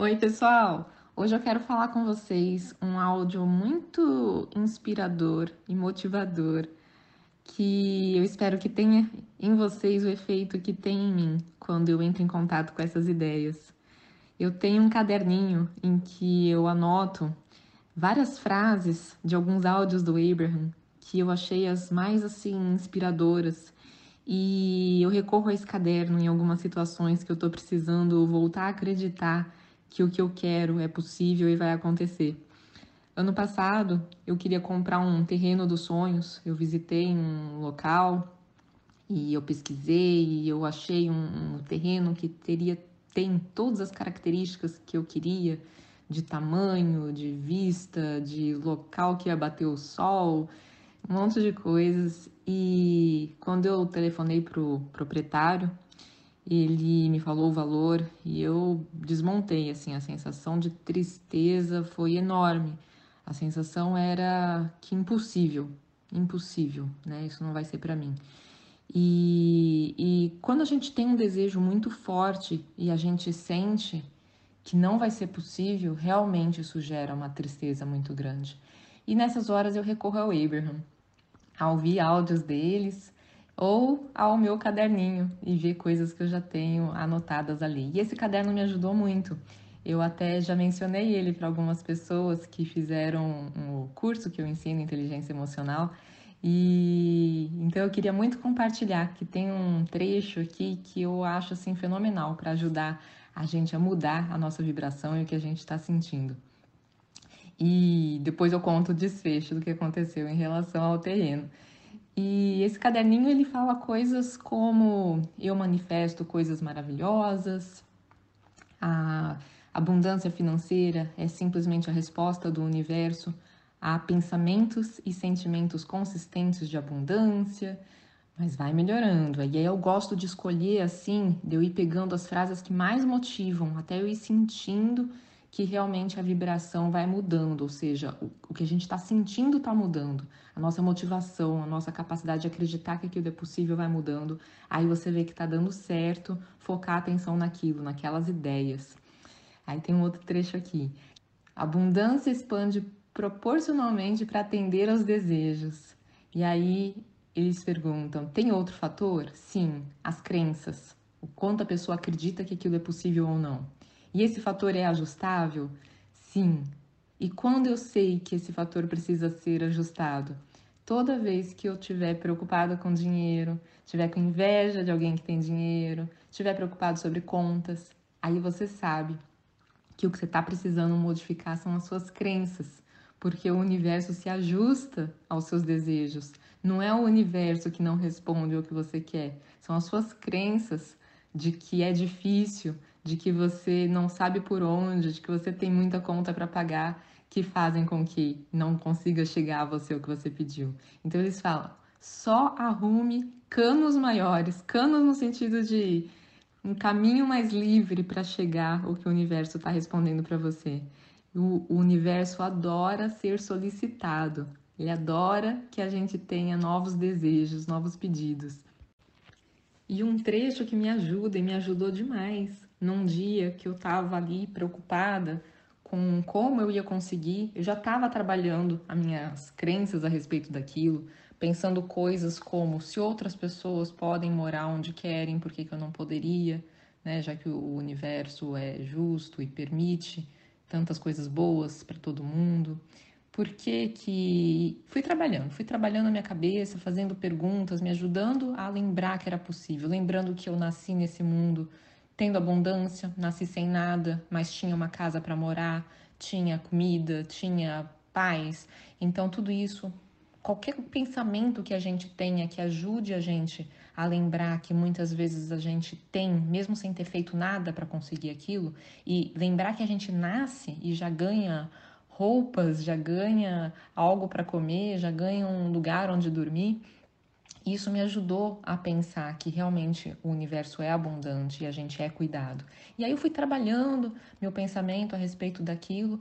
Oi, pessoal! Hoje eu quero falar com vocês um áudio muito inspirador e motivador que eu espero que tenha em vocês o efeito que tem em mim quando eu entro em contato com essas ideias. Eu tenho um caderninho em que eu anoto várias frases de alguns áudios do Abraham que eu achei as mais assim inspiradoras e eu recorro a esse caderno em algumas situações que eu estou precisando voltar a acreditar que o que eu quero é possível e vai acontecer. Ano passado, eu queria comprar um terreno dos sonhos. Eu visitei um local e eu pesquisei e eu achei um, um terreno que teria tem todas as características que eu queria de tamanho, de vista, de local que ia bater o sol, um monte de coisas. E quando eu telefonei pro proprietário, ele me falou o valor e eu desmontei, assim, a sensação de tristeza foi enorme. A sensação era que impossível, impossível, né? Isso não vai ser para mim. E, e quando a gente tem um desejo muito forte e a gente sente que não vai ser possível, realmente isso gera uma tristeza muito grande. E nessas horas eu recorro ao Abraham, a ouvir áudios deles, ou ao meu caderninho e ver coisas que eu já tenho anotadas ali. E esse caderno me ajudou muito. Eu até já mencionei ele para algumas pessoas que fizeram o um curso que eu ensino inteligência emocional. E então eu queria muito compartilhar que tem um trecho aqui que eu acho assim fenomenal para ajudar a gente a mudar a nossa vibração e o que a gente está sentindo. E depois eu conto o desfecho do que aconteceu em relação ao terreno. E esse caderninho ele fala coisas como eu manifesto coisas maravilhosas, a abundância financeira é simplesmente a resposta do universo a pensamentos e sentimentos consistentes de abundância, mas vai melhorando. E aí eu gosto de escolher assim, de eu ir pegando as frases que mais motivam, até eu ir sentindo que realmente a vibração vai mudando, ou seja, o, o que a gente está sentindo está mudando, a nossa motivação, a nossa capacidade de acreditar que aquilo é possível vai mudando. Aí você vê que está dando certo, focar a atenção naquilo, naquelas ideias. Aí tem um outro trecho aqui. Abundância expande proporcionalmente para atender aos desejos. E aí eles perguntam: tem outro fator? Sim, as crenças. O quanto a pessoa acredita que aquilo é possível ou não. E esse fator é ajustável? Sim. E quando eu sei que esse fator precisa ser ajustado? Toda vez que eu estiver preocupada com dinheiro, estiver com inveja de alguém que tem dinheiro, estiver preocupado sobre contas, aí você sabe que o que você está precisando modificar são as suas crenças, porque o universo se ajusta aos seus desejos. Não é o universo que não responde ao que você quer, são as suas crenças de que é difícil, de que você não sabe por onde, de que você tem muita conta para pagar, que fazem com que não consiga chegar a você o que você pediu. Então eles falam: só arrume canos maiores, canos no sentido de um caminho mais livre para chegar o que o universo está respondendo para você. O, o universo adora ser solicitado. Ele adora que a gente tenha novos desejos, novos pedidos. E um trecho que me ajuda e me ajudou demais num dia que eu estava ali preocupada com como eu ia conseguir, eu já estava trabalhando as minhas crenças a respeito daquilo, pensando coisas como se outras pessoas podem morar onde querem, por que, que eu não poderia, né? já que o universo é justo e permite tantas coisas boas para todo mundo. Por que, que fui trabalhando, fui trabalhando na minha cabeça, fazendo perguntas, me ajudando a lembrar que era possível, lembrando que eu nasci nesse mundo tendo abundância, nasci sem nada, mas tinha uma casa para morar, tinha comida, tinha paz. Então, tudo isso, qualquer pensamento que a gente tenha que ajude a gente a lembrar que muitas vezes a gente tem, mesmo sem ter feito nada para conseguir aquilo, e lembrar que a gente nasce e já ganha roupas, já ganha algo para comer, já ganha um lugar onde dormir isso me ajudou a pensar que realmente o universo é abundante e a gente é cuidado. E aí eu fui trabalhando meu pensamento a respeito daquilo,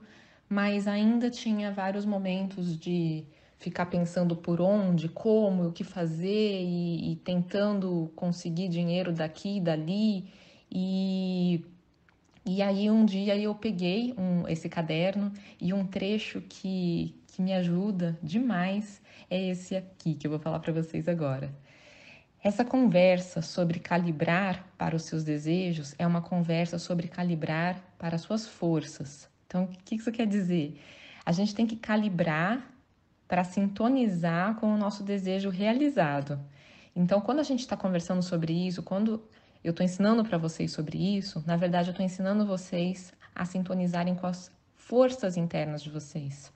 mas ainda tinha vários momentos de ficar pensando por onde, como, o que fazer e, e tentando conseguir dinheiro daqui dali. E E aí um dia eu peguei um, esse caderno e um trecho que, que me ajuda demais é esse aqui que eu vou falar para vocês agora. Essa conversa sobre calibrar para os seus desejos é uma conversa sobre calibrar para as suas forças. Então, o que isso quer dizer? A gente tem que calibrar para sintonizar com o nosso desejo realizado. Então, quando a gente está conversando sobre isso, quando eu estou ensinando para vocês sobre isso, na verdade, eu estou ensinando vocês a sintonizarem com as forças internas de vocês.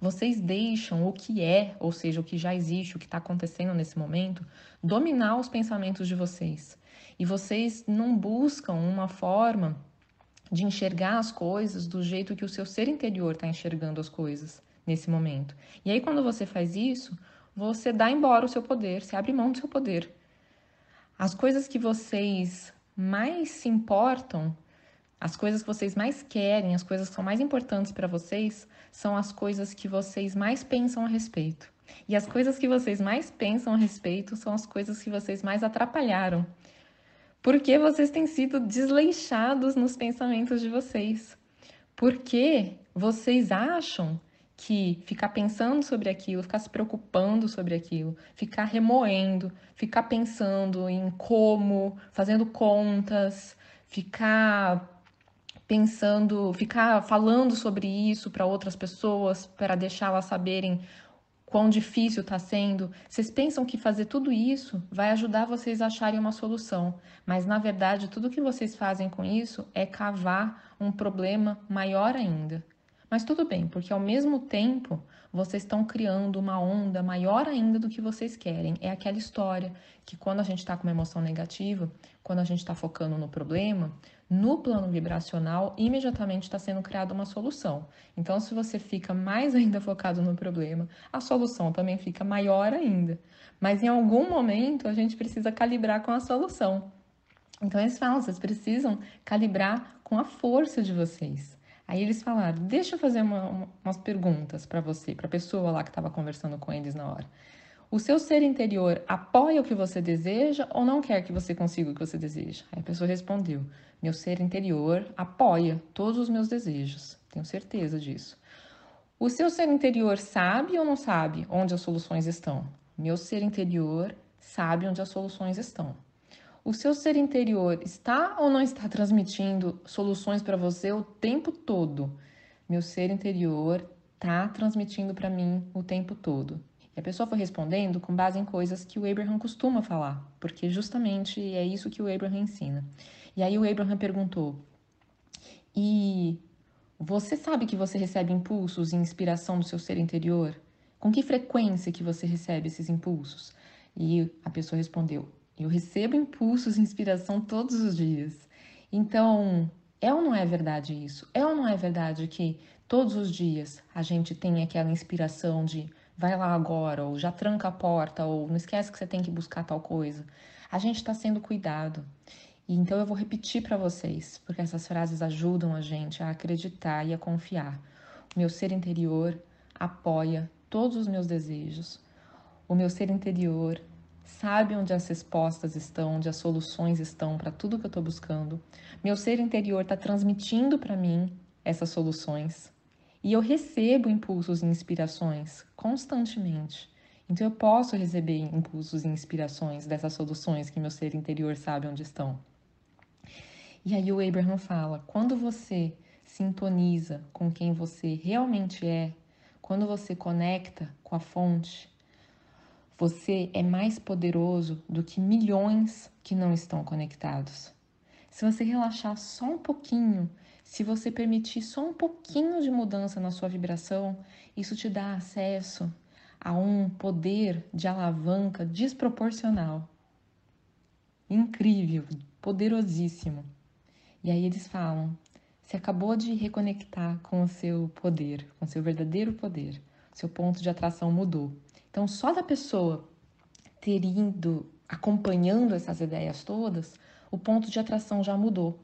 Vocês deixam o que é, ou seja, o que já existe, o que está acontecendo nesse momento, dominar os pensamentos de vocês. E vocês não buscam uma forma de enxergar as coisas do jeito que o seu ser interior está enxergando as coisas nesse momento. E aí, quando você faz isso, você dá embora o seu poder, você abre mão do seu poder. As coisas que vocês mais se importam, as coisas que vocês mais querem, as coisas que são mais importantes para vocês, são as coisas que vocês mais pensam a respeito. E as coisas que vocês mais pensam a respeito são as coisas que vocês mais atrapalharam. Porque vocês têm sido desleixados nos pensamentos de vocês. Porque vocês acham que ficar pensando sobre aquilo, ficar se preocupando sobre aquilo, ficar remoendo, ficar pensando em como, fazendo contas, ficar pensando, ficar falando sobre isso para outras pessoas, para deixá-las saberem quão difícil está sendo. Vocês pensam que fazer tudo isso vai ajudar vocês a acharem uma solução, mas na verdade tudo que vocês fazem com isso é cavar um problema maior ainda. Mas tudo bem, porque ao mesmo tempo vocês estão criando uma onda maior ainda do que vocês querem. É aquela história que quando a gente está com uma emoção negativa, quando a gente está focando no problema, no plano vibracional, imediatamente está sendo criada uma solução. Então, se você fica mais ainda focado no problema, a solução também fica maior ainda. Mas em algum momento a gente precisa calibrar com a solução. Então, eles falam, vocês precisam calibrar com a força de vocês. Aí eles falaram: deixa eu fazer uma, uma, umas perguntas para você, para a pessoa lá que estava conversando com eles na hora. O seu ser interior apoia o que você deseja ou não quer que você consiga o que você deseja? Aí a pessoa respondeu: Meu ser interior apoia todos os meus desejos. Tenho certeza disso. O seu ser interior sabe ou não sabe onde as soluções estão? Meu ser interior sabe onde as soluções estão. O seu ser interior está ou não está transmitindo soluções para você o tempo todo? Meu ser interior está transmitindo para mim o tempo todo. E a pessoa foi respondendo com base em coisas que o Abraham costuma falar, porque justamente é isso que o Abraham ensina. E aí o Abraham perguntou: E você sabe que você recebe impulsos e inspiração do seu ser interior? Com que frequência que você recebe esses impulsos? E a pessoa respondeu: eu recebo impulsos e inspiração todos os dias. Então, é ou não é verdade isso? É ou não é verdade que todos os dias a gente tem aquela inspiração de vai lá agora, ou já tranca a porta, ou não esquece que você tem que buscar tal coisa? A gente está sendo cuidado. E então eu vou repetir para vocês, porque essas frases ajudam a gente a acreditar e a confiar. O meu ser interior apoia todos os meus desejos. O meu ser interior sabe onde as respostas estão, onde as soluções estão para tudo que eu estou buscando. Meu ser interior está transmitindo para mim essas soluções e eu recebo impulsos e inspirações constantemente. Então eu posso receber impulsos e inspirações dessas soluções que meu ser interior sabe onde estão. E aí o Abraham fala: quando você sintoniza com quem você realmente é, quando você conecta com a fonte, você é mais poderoso do que milhões que não estão conectados. Se você relaxar só um pouquinho, se você permitir só um pouquinho de mudança na sua vibração, isso te dá acesso a um poder de alavanca desproporcional. Incrível, poderosíssimo. E aí eles falam: você acabou de reconectar com o seu poder, com o seu verdadeiro poder. Seu ponto de atração mudou. Então, só da pessoa ter ido acompanhando essas ideias todas, o ponto de atração já mudou.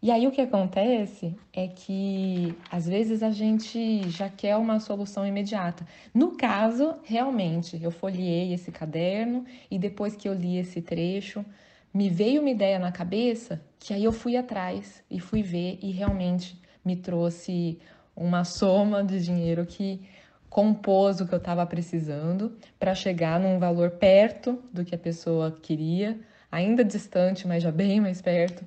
E aí o que acontece é que às vezes a gente já quer uma solução imediata. No caso, realmente, eu folhei esse caderno e depois que eu li esse trecho, me veio uma ideia na cabeça que aí eu fui atrás e fui ver e realmente me trouxe uma soma de dinheiro que compôs o que eu estava precisando para chegar num valor perto do que a pessoa queria, ainda distante, mas já bem mais perto,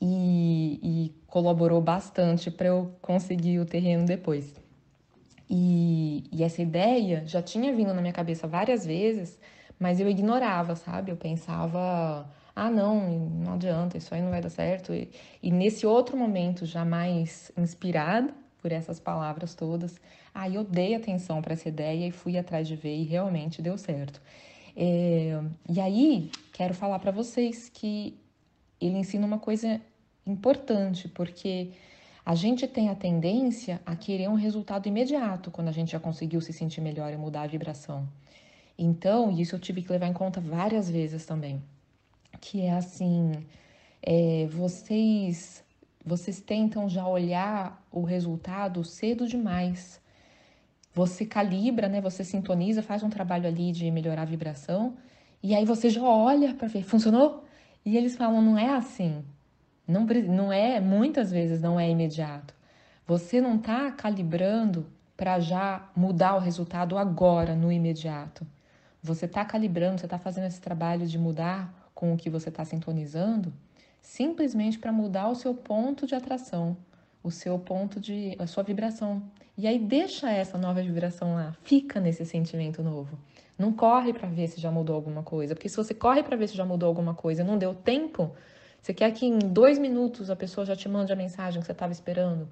e, e colaborou bastante para eu conseguir o terreno depois. E, e, essa ideia já tinha vindo na minha cabeça várias vezes, mas eu ignorava, sabe? Eu pensava, ah, não, não adianta, isso aí não vai dar certo. E, e nesse outro momento, já mais inspirada por essas palavras todas, aí eu dei atenção para essa ideia e fui atrás de ver e realmente deu certo. É, e aí, quero falar para vocês que ele ensina uma coisa importante, porque a gente tem a tendência a querer um resultado imediato quando a gente já conseguiu se sentir melhor e mudar a vibração. Então, isso eu tive que levar em conta várias vezes também, que é assim, é, vocês vocês tentam já olhar o resultado cedo demais. Você calibra, né? Você sintoniza, faz um trabalho ali de melhorar a vibração, e aí você já olha para ver, funcionou? E eles falam, não é assim. Não, não é, muitas vezes não é imediato. Você não está calibrando para já mudar o resultado agora, no imediato. Você está calibrando, você está fazendo esse trabalho de mudar com o que você está sintonizando, simplesmente para mudar o seu ponto de atração, o seu ponto de. a sua vibração. E aí deixa essa nova vibração lá, fica nesse sentimento novo. Não corre para ver se já mudou alguma coisa, porque se você corre para ver se já mudou alguma coisa não deu tempo, você quer que em dois minutos a pessoa já te mande a mensagem que você estava esperando?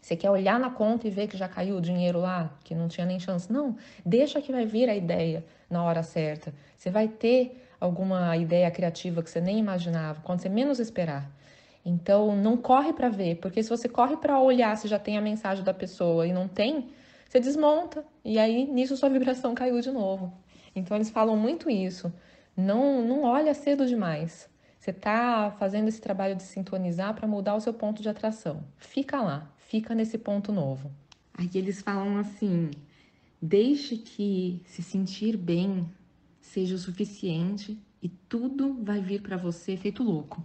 Você quer olhar na conta e ver que já caiu o dinheiro lá, que não tinha nem chance? Não, deixa que vai vir a ideia na hora certa. Você vai ter alguma ideia criativa que você nem imaginava, quando você menos esperar. Então, não corre para ver, porque se você corre para olhar se já tem a mensagem da pessoa e não tem, você desmonta e aí nisso sua vibração caiu de novo. Então, eles falam muito isso. Não, não olha cedo demais. Você está fazendo esse trabalho de sintonizar para mudar o seu ponto de atração. Fica lá, fica nesse ponto novo. Aí eles falam assim: deixe que se sentir bem seja o suficiente e tudo vai vir para você feito louco.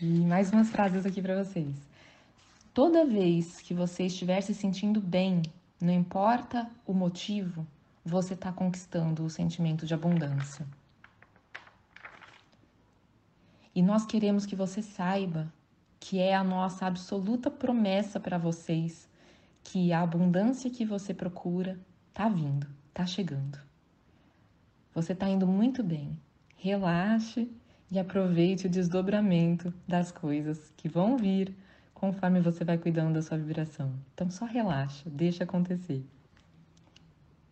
E mais umas frases aqui para vocês. Toda vez que você estiver se sentindo bem, não importa o motivo, você está conquistando o sentimento de abundância. E nós queremos que você saiba que é a nossa absoluta promessa para vocês que a abundância que você procura está vindo, está chegando. Você está indo muito bem. Relaxe e aproveite o desdobramento das coisas que vão vir conforme você vai cuidando da sua vibração. Então só relaxa, deixa acontecer.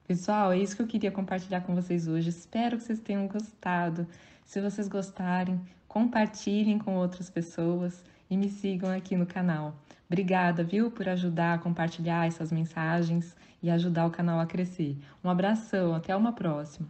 Pessoal, é isso que eu queria compartilhar com vocês hoje. Espero que vocês tenham gostado. Se vocês gostarem, compartilhem com outras pessoas e me sigam aqui no canal. Obrigada, viu, por ajudar a compartilhar essas mensagens e ajudar o canal a crescer. Um abração, até uma próxima.